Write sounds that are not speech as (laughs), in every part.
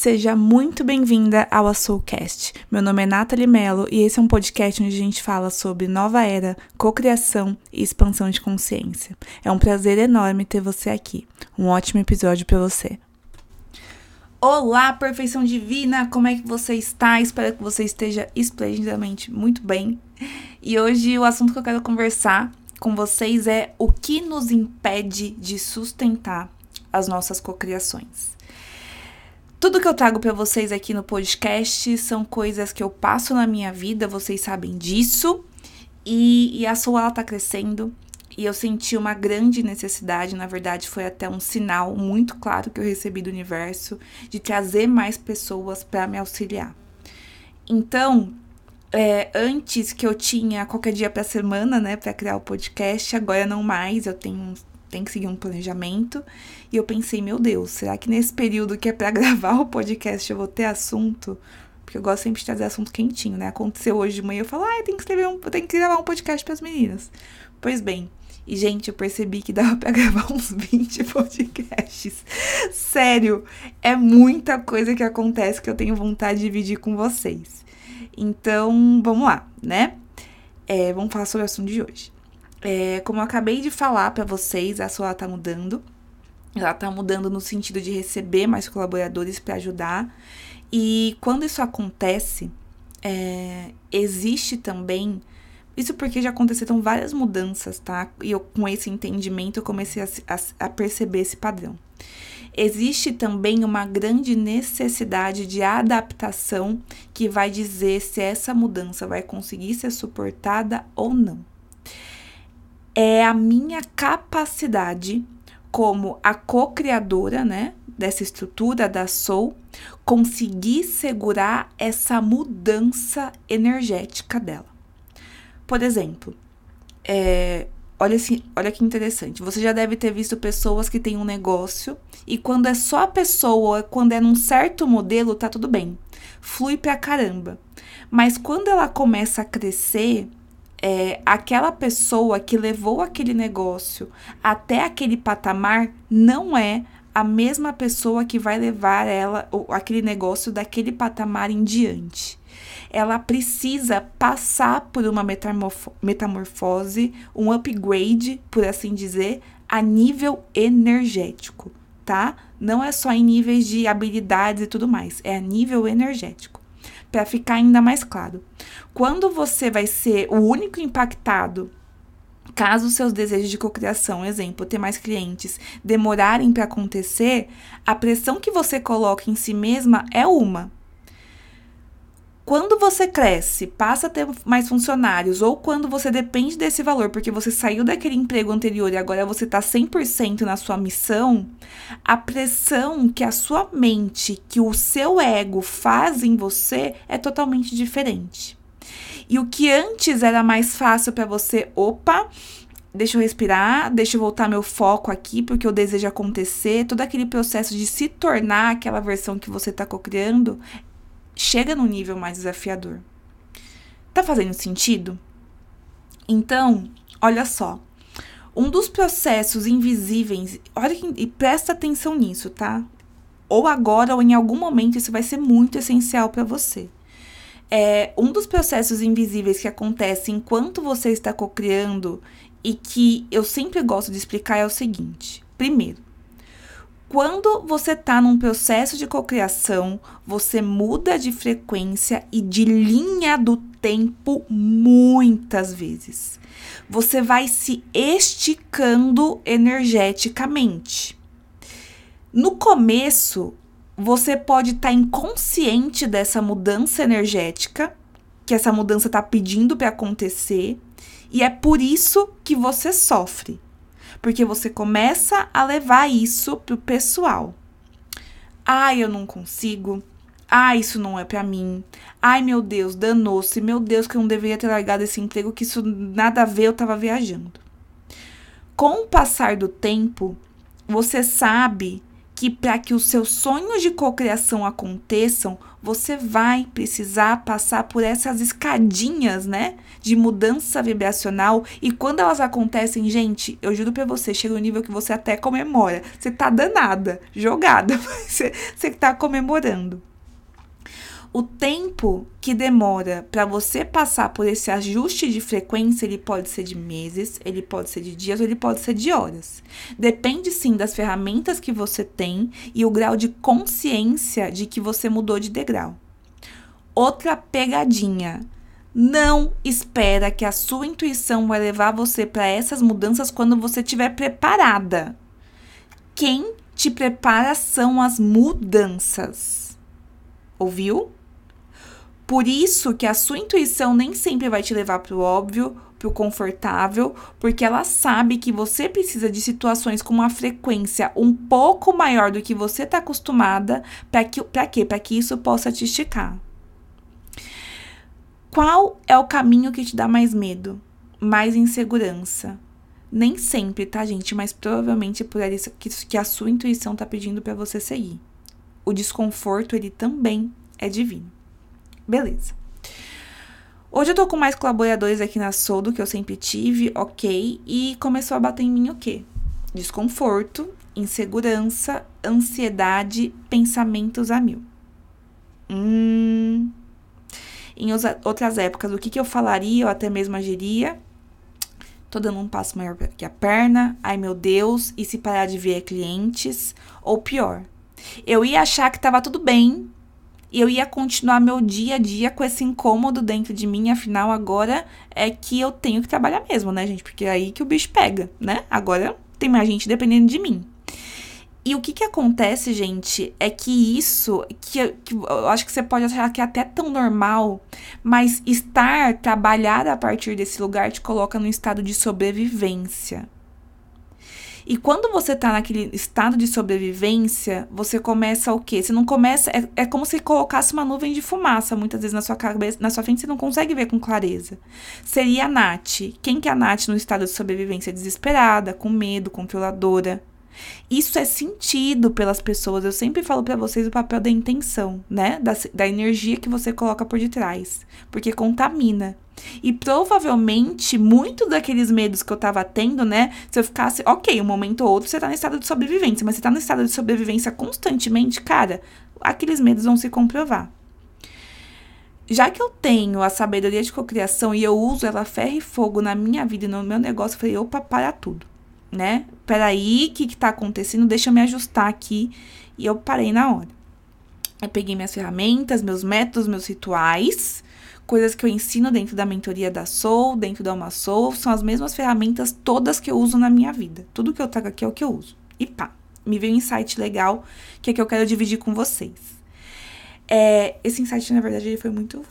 Seja muito bem-vinda ao Soulcast. Meu nome é Nathalie Mello e esse é um podcast onde a gente fala sobre nova era, cocriação e expansão de consciência. É um prazer enorme ter você aqui. Um ótimo episódio para você. Olá, perfeição divina! Como é que você está? Espero que você esteja esplendidamente muito bem. E hoje o assunto que eu quero conversar com vocês é o que nos impede de sustentar as nossas cocriações. Tudo que eu trago para vocês aqui no podcast são coisas que eu passo na minha vida, vocês sabem disso. E, e a sua ela tá crescendo e eu senti uma grande necessidade, na verdade foi até um sinal muito claro que eu recebi do universo de trazer mais pessoas para me auxiliar. Então, é, antes que eu tinha qualquer dia para semana, né, para criar o podcast, agora não mais, eu tenho tem que seguir um planejamento. E eu pensei, meu Deus, será que nesse período que é para (laughs) gravar o podcast eu vou ter assunto? Porque eu gosto sempre de trazer assunto quentinho, né? Aconteceu hoje de manhã, eu falo, ah, tem que escrever um, tem que gravar um podcast para as meninas. Pois bem, e gente, eu percebi que dava (laughs) para gravar uns 20 podcasts. Sério, é muita coisa que acontece que eu tenho vontade de dividir com vocês. Então, vamos lá, né? É, vamos falar sobre o assunto de hoje. É, como eu acabei de falar para vocês, a sua tá mudando. Ela tá mudando no sentido de receber mais colaboradores para ajudar. E quando isso acontece, é, existe também. Isso porque já aconteceram várias mudanças, tá? E eu, com esse entendimento, eu comecei a, a, a perceber esse padrão. Existe também uma grande necessidade de adaptação que vai dizer se essa mudança vai conseguir ser suportada ou não é a minha capacidade como a co-criadora, né, dessa estrutura da Soul, conseguir segurar essa mudança energética dela. Por exemplo, é, olha, assim, olha que interessante. Você já deve ter visto pessoas que têm um negócio e quando é só a pessoa, quando é num certo modelo, tá tudo bem. Flui pra caramba. Mas quando ela começa a crescer, é, aquela pessoa que levou aquele negócio até aquele patamar não é a mesma pessoa que vai levar ela ou aquele negócio daquele patamar em diante. Ela precisa passar por uma metamorfose, um upgrade, por assim dizer, a nível energético, tá? Não é só em níveis de habilidades e tudo mais, é a nível energético para ficar ainda mais claro. Quando você vai ser o único impactado Caso seus desejos de cocriação, exemplo, ter mais clientes, demorarem para acontecer, a pressão que você coloca em si mesma é uma. Quando você cresce, passa a ter mais funcionários, ou quando você depende desse valor porque você saiu daquele emprego anterior e agora você está 100% na sua missão, a pressão que a sua mente, que o seu ego faz em você é totalmente diferente. E o que antes era mais fácil para você, opa, deixa eu respirar, deixa eu voltar meu foco aqui, porque eu desejo acontecer, todo aquele processo de se tornar aquela versão que você está cocriando, chega num nível mais desafiador. Tá fazendo sentido? Então, olha só. Um dos processos invisíveis, olha que, e presta atenção nisso, tá? Ou agora ou em algum momento isso vai ser muito essencial para você. É, um dos processos invisíveis que acontece enquanto você está cocriando e que eu sempre gosto de explicar é o seguinte: primeiro, quando você está num processo de cocriação, você muda de frequência e de linha do tempo muitas vezes. Você vai se esticando energeticamente. No começo, você pode estar tá inconsciente dessa mudança energética, que essa mudança está pedindo para acontecer, e é por isso que você sofre porque você começa a levar isso pro pessoal. Ai, eu não consigo. Ai, isso não é para mim. Ai, meu Deus, danou-se. Meu Deus, que eu não deveria ter largado esse emprego, que isso nada a ver, eu tava viajando. Com o passar do tempo, você sabe que para que os seus sonhos de cocriação aconteçam, você vai precisar passar por essas escadinhas, né, de mudança vibracional. E quando elas acontecem, gente, eu juro para você, chega um nível que você até comemora. Você tá danada, jogada, (laughs) você, você tá comemorando o tempo que demora para você passar por esse ajuste de frequência, ele pode ser de meses, ele pode ser de dias ou ele pode ser de horas. Depende sim das ferramentas que você tem e o grau de consciência de que você mudou de degrau. Outra pegadinha. Não espera que a sua intuição vai levar você para essas mudanças quando você estiver preparada. Quem te prepara são as mudanças. Ouviu? Por isso que a sua intuição nem sempre vai te levar para o óbvio, para o confortável, porque ela sabe que você precisa de situações com uma frequência um pouco maior do que você está acostumada, para que, para quê? Para que isso possa te esticar. Qual é o caminho que te dá mais medo? Mais insegurança? Nem sempre, tá, gente? Mas provavelmente é por isso que, que a sua intuição tá pedindo para você seguir. O desconforto, ele também é divino. Beleza. Hoje eu tô com mais colaboradores aqui na Soul do que eu sempre tive, ok. E começou a bater em mim o quê? Desconforto, insegurança, ansiedade, pensamentos a mil. Hum. Em outras épocas, o que, que eu falaria ou até mesmo agiria? Tô dando um passo maior que a perna. Ai meu Deus, e se parar de ver clientes? Ou pior, eu ia achar que tava tudo bem eu ia continuar meu dia a dia com esse incômodo dentro de mim, afinal agora é que eu tenho que trabalhar mesmo, né, gente? Porque é aí que o bicho pega, né? Agora tem mais gente dependendo de mim. E o que que acontece, gente, é que isso, que, que eu acho que você pode achar que é até tão normal, mas estar, trabalhar a partir desse lugar te coloca no estado de sobrevivência. E quando você tá naquele estado de sobrevivência, você começa o quê? Você não começa. É, é como se colocasse uma nuvem de fumaça, muitas vezes na sua cabeça, na sua frente, você não consegue ver com clareza. Seria a Nath. Quem que é a Nath no estado de sobrevivência? Desesperada, com medo, controladora. Isso é sentido pelas pessoas. Eu sempre falo para vocês o papel da intenção, né? Da, da energia que você coloca por detrás. Porque contamina. E provavelmente, muito daqueles medos que eu tava tendo, né? Se eu ficasse, ok, um momento ou outro você tá no estado de sobrevivência, mas você tá no estado de sobrevivência constantemente, cara, aqueles medos vão se comprovar. Já que eu tenho a sabedoria de cocriação e eu uso ela ferro e fogo na minha vida e no meu negócio, eu falei, opa, para tudo, né? Peraí, o que que tá acontecendo? Deixa eu me ajustar aqui. E eu parei na hora. Eu peguei minhas ferramentas, meus métodos, meus rituais coisas que eu ensino dentro da mentoria da Soul, dentro da Uma Soul, são as mesmas ferramentas todas que eu uso na minha vida. Tudo que eu trago aqui é o que eu uso. E pá, me veio um insight legal que é que eu quero dividir com vocês. É, esse insight, na verdade, ele foi muito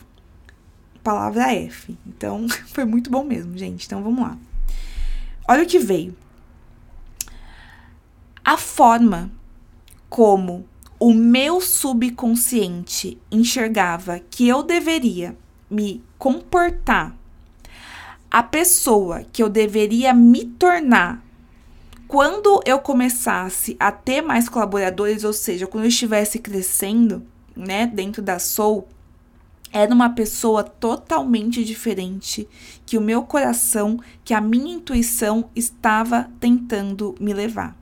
palavra F. Então, (laughs) foi muito bom mesmo, gente. Então, vamos lá. Olha o que veio. A forma como o meu subconsciente enxergava que eu deveria me comportar, a pessoa que eu deveria me tornar quando eu começasse a ter mais colaboradores, ou seja, quando eu estivesse crescendo, né, dentro da Soul, era uma pessoa totalmente diferente que o meu coração, que a minha intuição estava tentando me levar.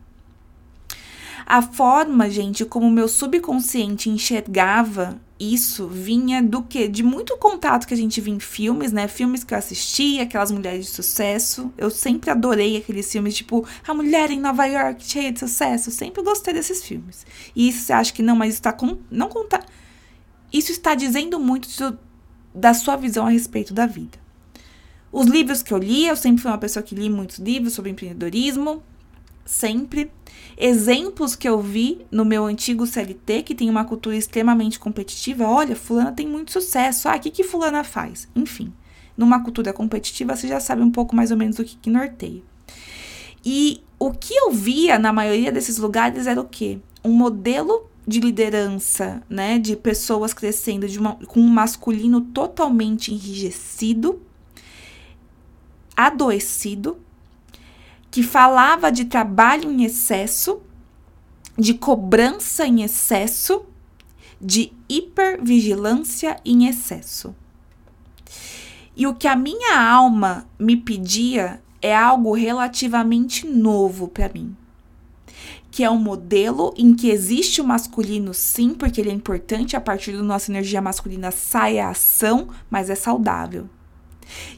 A forma, gente, como meu subconsciente enxergava isso vinha do que? De muito contato que a gente via em filmes, né? Filmes que eu assistia, aquelas mulheres de sucesso. Eu sempre adorei aqueles filmes, tipo, A Mulher em Nova York, cheia de sucesso. Eu sempre gostei desses filmes. E isso você acha que não, mas isso tá com. Não conta. Isso está dizendo muito de, da sua visão a respeito da vida. Os livros que eu li, eu sempre fui uma pessoa que li muitos livros sobre empreendedorismo. Sempre exemplos que eu vi no meu antigo CLT, que tem uma cultura extremamente competitiva. Olha, fulana tem muito sucesso. Ah, o que, que fulana faz? Enfim, numa cultura competitiva, você já sabe um pouco mais ou menos do que, que norteia. E o que eu via na maioria desses lugares era o quê? Um modelo de liderança, né, de pessoas crescendo de uma, com um masculino totalmente enrijecido, adoecido, que falava de trabalho em excesso, de cobrança em excesso, de hipervigilância em excesso. E o que a minha alma me pedia é algo relativamente novo para mim. Que é um modelo em que existe o masculino, sim, porque ele é importante, a partir da nossa energia masculina sai a ação, mas é saudável.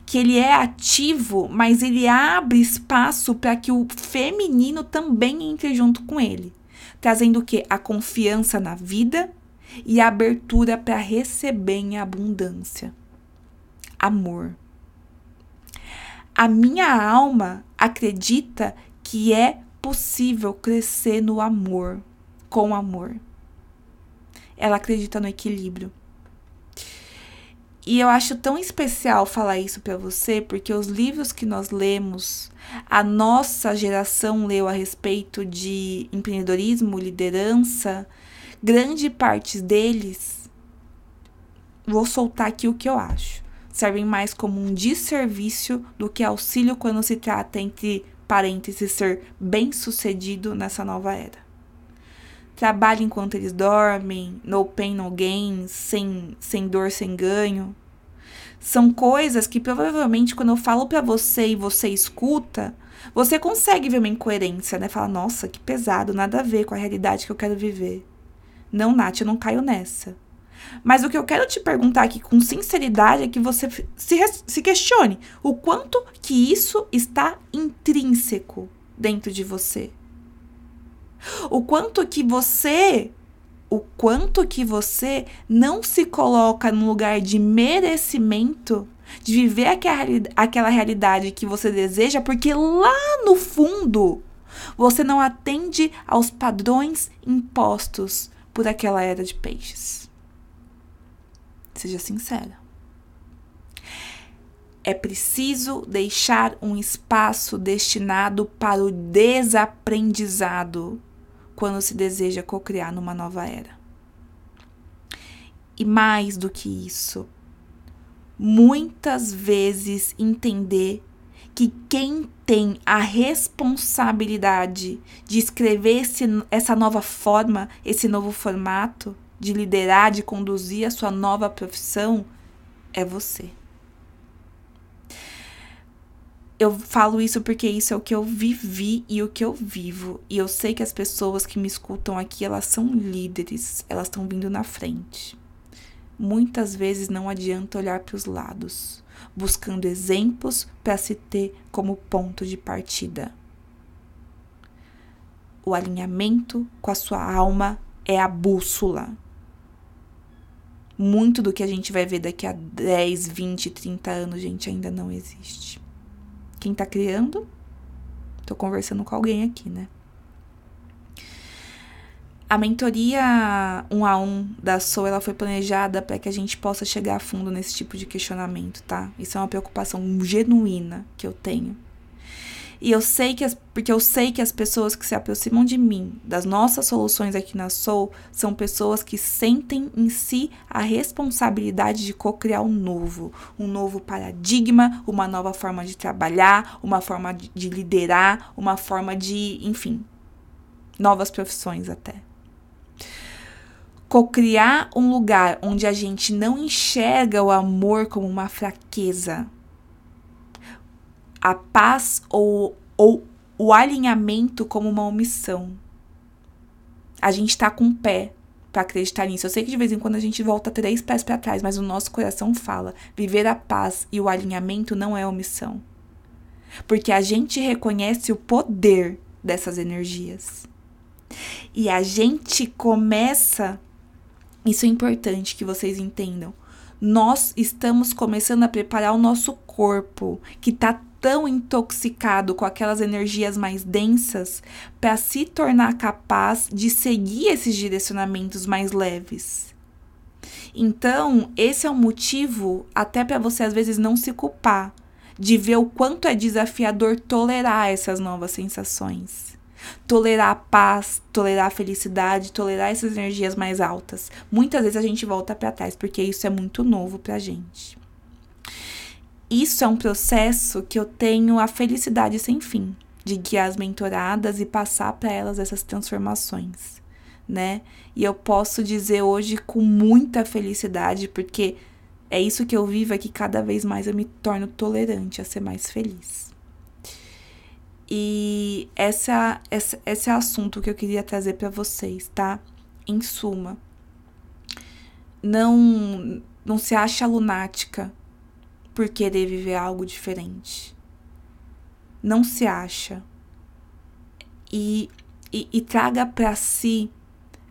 Que ele é ativo, mas ele abre espaço para que o feminino também entre junto com ele, trazendo o que? A confiança na vida e a abertura para receber em abundância. Amor a minha alma acredita que é possível crescer no amor, com amor. Ela acredita no equilíbrio. E eu acho tão especial falar isso para você, porque os livros que nós lemos, a nossa geração leu a respeito de empreendedorismo, liderança, grande parte deles, vou soltar aqui o que eu acho servem mais como um desserviço do que auxílio quando se trata, entre parênteses, ser bem-sucedido nessa nova era. Trabalhe enquanto eles dormem, no pain, no gain, sem, sem dor, sem ganho. São coisas que provavelmente quando eu falo para você e você escuta, você consegue ver uma incoerência, né? Fala, nossa, que pesado, nada a ver com a realidade que eu quero viver. Não, Nath, eu não caio nessa. Mas o que eu quero te perguntar aqui com sinceridade é que você se, se questione o quanto que isso está intrínseco dentro de você. O quanto que você o quanto que você não se coloca no lugar de merecimento de viver aquela, realidade que você deseja, porque lá no fundo você não atende aos padrões impostos por aquela era de peixes. Seja sincera. É preciso deixar um espaço destinado para o desaprendizado quando se deseja cocriar numa nova era. E mais do que isso, muitas vezes entender que quem tem a responsabilidade de escrever esse, essa nova forma, esse novo formato, de liderar, de conduzir a sua nova profissão é você. Eu falo isso porque isso é o que eu vivi e o que eu vivo. E eu sei que as pessoas que me escutam aqui, elas são líderes, elas estão vindo na frente. Muitas vezes não adianta olhar para os lados, buscando exemplos para se ter como ponto de partida. O alinhamento com a sua alma é a bússola muito do que a gente vai ver daqui a 10, 20, 30 anos, gente, ainda não existe. Quem tá criando? Tô conversando com alguém aqui, né? A mentoria um a um da SOA ela foi planejada para que a gente possa chegar a fundo nesse tipo de questionamento, tá? Isso é uma preocupação genuína que eu tenho. E eu sei que as, porque eu sei que as pessoas que se aproximam de mim, das nossas soluções aqui na Soul, são pessoas que sentem em si a responsabilidade de co-criar um novo, um novo paradigma, uma nova forma de trabalhar, uma forma de, de liderar, uma forma de, enfim, novas profissões até. Cocriar um lugar onde a gente não enxerga o amor como uma fraqueza, a paz ou, ou o alinhamento como uma omissão. A gente tá com o pé para acreditar nisso. Eu sei que de vez em quando a gente volta três pés para trás, mas o nosso coração fala: viver a paz e o alinhamento não é omissão. Porque a gente reconhece o poder dessas energias. E a gente começa. Isso é importante que vocês entendam. Nós estamos começando a preparar o nosso corpo, que está tão intoxicado com aquelas energias mais densas para se tornar capaz de seguir esses direcionamentos mais leves. Então, esse é um motivo até para você às vezes não se culpar de ver o quanto é desafiador tolerar essas novas sensações. Tolerar a paz, tolerar a felicidade, tolerar essas energias mais altas. Muitas vezes a gente volta para trás porque isso é muito novo pra gente isso é um processo que eu tenho a felicidade sem fim de guiar as mentoradas e passar para elas essas transformações, né? E eu posso dizer hoje com muita felicidade, porque é isso que eu vivo, é que cada vez mais eu me torno tolerante a ser mais feliz. E essa, essa, esse é o assunto que eu queria trazer para vocês, tá? Em suma, não, não se acha lunática por querer viver algo diferente. Não se acha. E, e, e traga para si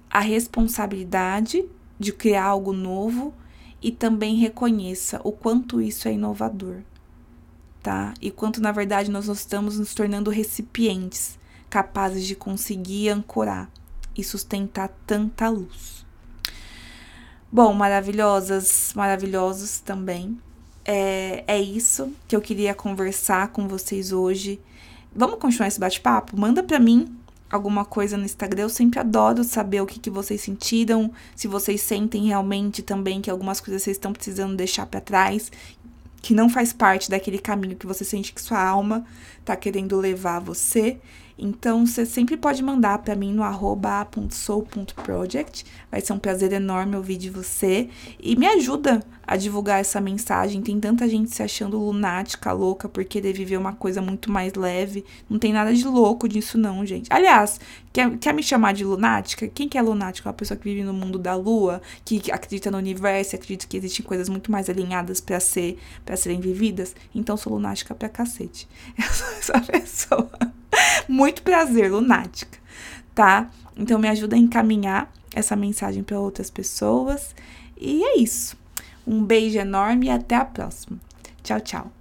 a responsabilidade de criar algo novo e também reconheça o quanto isso é inovador, tá? E quanto na verdade nós estamos nos tornando recipientes capazes de conseguir ancorar e sustentar tanta luz. Bom, maravilhosas, maravilhosos também. É, é isso que eu queria conversar com vocês hoje. Vamos continuar esse bate-papo? Manda para mim alguma coisa no Instagram. Eu sempre adoro saber o que, que vocês sentiram, se vocês sentem realmente também que algumas coisas vocês estão precisando deixar para trás, que não faz parte daquele caminho que você sente que sua alma tá querendo levar você. Então, você sempre pode mandar para mim no arroba.sou.project. Vai ser um prazer enorme ouvir de você. E me ajuda a divulgar essa mensagem. Tem tanta gente se achando lunática, louca, por querer viver uma coisa muito mais leve. Não tem nada de louco disso, não, gente. Aliás, quer, quer me chamar de lunática? Quem que é lunática? Uma pessoa que vive no mundo da lua, que acredita no universo, acredita que existem coisas muito mais alinhadas para ser, para serem vividas. Então, sou lunática pra cacete. (laughs) Eu sou essa pessoa. (laughs) Muito prazer, lunática, tá? Então me ajuda a encaminhar essa mensagem para outras pessoas. E é isso. Um beijo enorme e até a próxima. Tchau, tchau.